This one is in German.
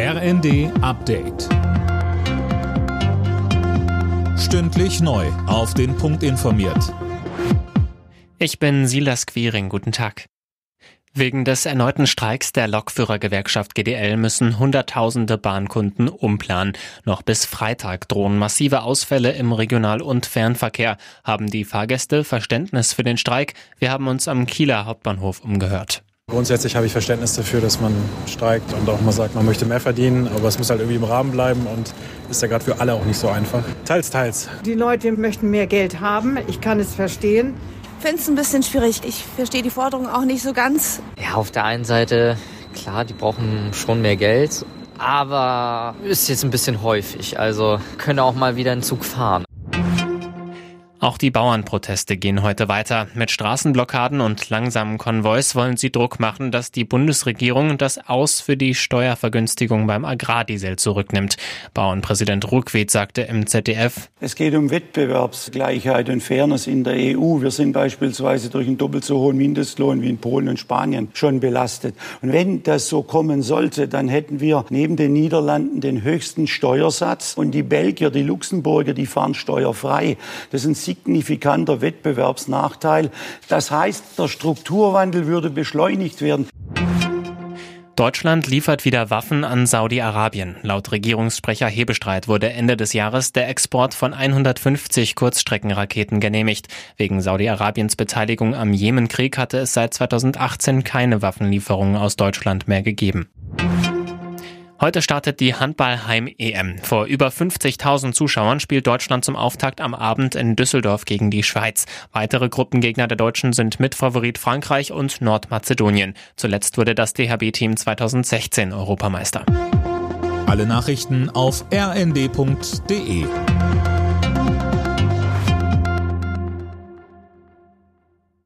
RND Update. Stündlich neu. Auf den Punkt informiert. Ich bin Silas Quiring. Guten Tag. Wegen des erneuten Streiks der Lokführergewerkschaft GDL müssen Hunderttausende Bahnkunden umplanen. Noch bis Freitag drohen massive Ausfälle im Regional- und Fernverkehr. Haben die Fahrgäste Verständnis für den Streik? Wir haben uns am Kieler Hauptbahnhof umgehört. Grundsätzlich habe ich Verständnis dafür, dass man streikt und auch mal sagt, man möchte mehr verdienen, aber es muss halt irgendwie im Rahmen bleiben und ist ja gerade für alle auch nicht so einfach. Teils, teils. Die Leute möchten mehr Geld haben, ich kann es verstehen. Ich finde es ein bisschen schwierig. Ich verstehe die Forderung auch nicht so ganz. Ja, auf der einen Seite, klar, die brauchen schon mehr Geld, aber ist jetzt ein bisschen häufig. Also können auch mal wieder einen Zug fahren. Auch die Bauernproteste gehen heute weiter. Mit Straßenblockaden und langsamen Konvois wollen sie Druck machen, dass die Bundesregierung das Aus für die Steuervergünstigung beim Agrardiesel zurücknimmt. Bauernpräsident Ruckwied sagte im ZDF, Es geht um Wettbewerbsgleichheit und Fairness in der EU. Wir sind beispielsweise durch einen doppelt so hohen Mindestlohn wie in Polen und Spanien schon belastet. Und wenn das so kommen sollte, dann hätten wir neben den Niederlanden den höchsten Steuersatz und die Belgier, die Luxemburger, die fahren steuerfrei. Das ist signifikanter Wettbewerbsnachteil. Das heißt, der Strukturwandel würde beschleunigt werden. Deutschland liefert wieder Waffen an Saudi-Arabien. Laut Regierungssprecher Hebestreit wurde Ende des Jahres der Export von 150 Kurzstreckenraketen genehmigt. Wegen Saudi-Arabiens Beteiligung am Jemenkrieg hatte es seit 2018 keine Waffenlieferungen aus Deutschland mehr gegeben. Heute startet die Handball-Heim-EM. Vor über 50.000 Zuschauern spielt Deutschland zum Auftakt am Abend in Düsseldorf gegen die Schweiz. Weitere Gruppengegner der Deutschen sind Mitfavorit Frankreich und Nordmazedonien. Zuletzt wurde das DHB-Team 2016 Europameister. Alle Nachrichten auf rnd.de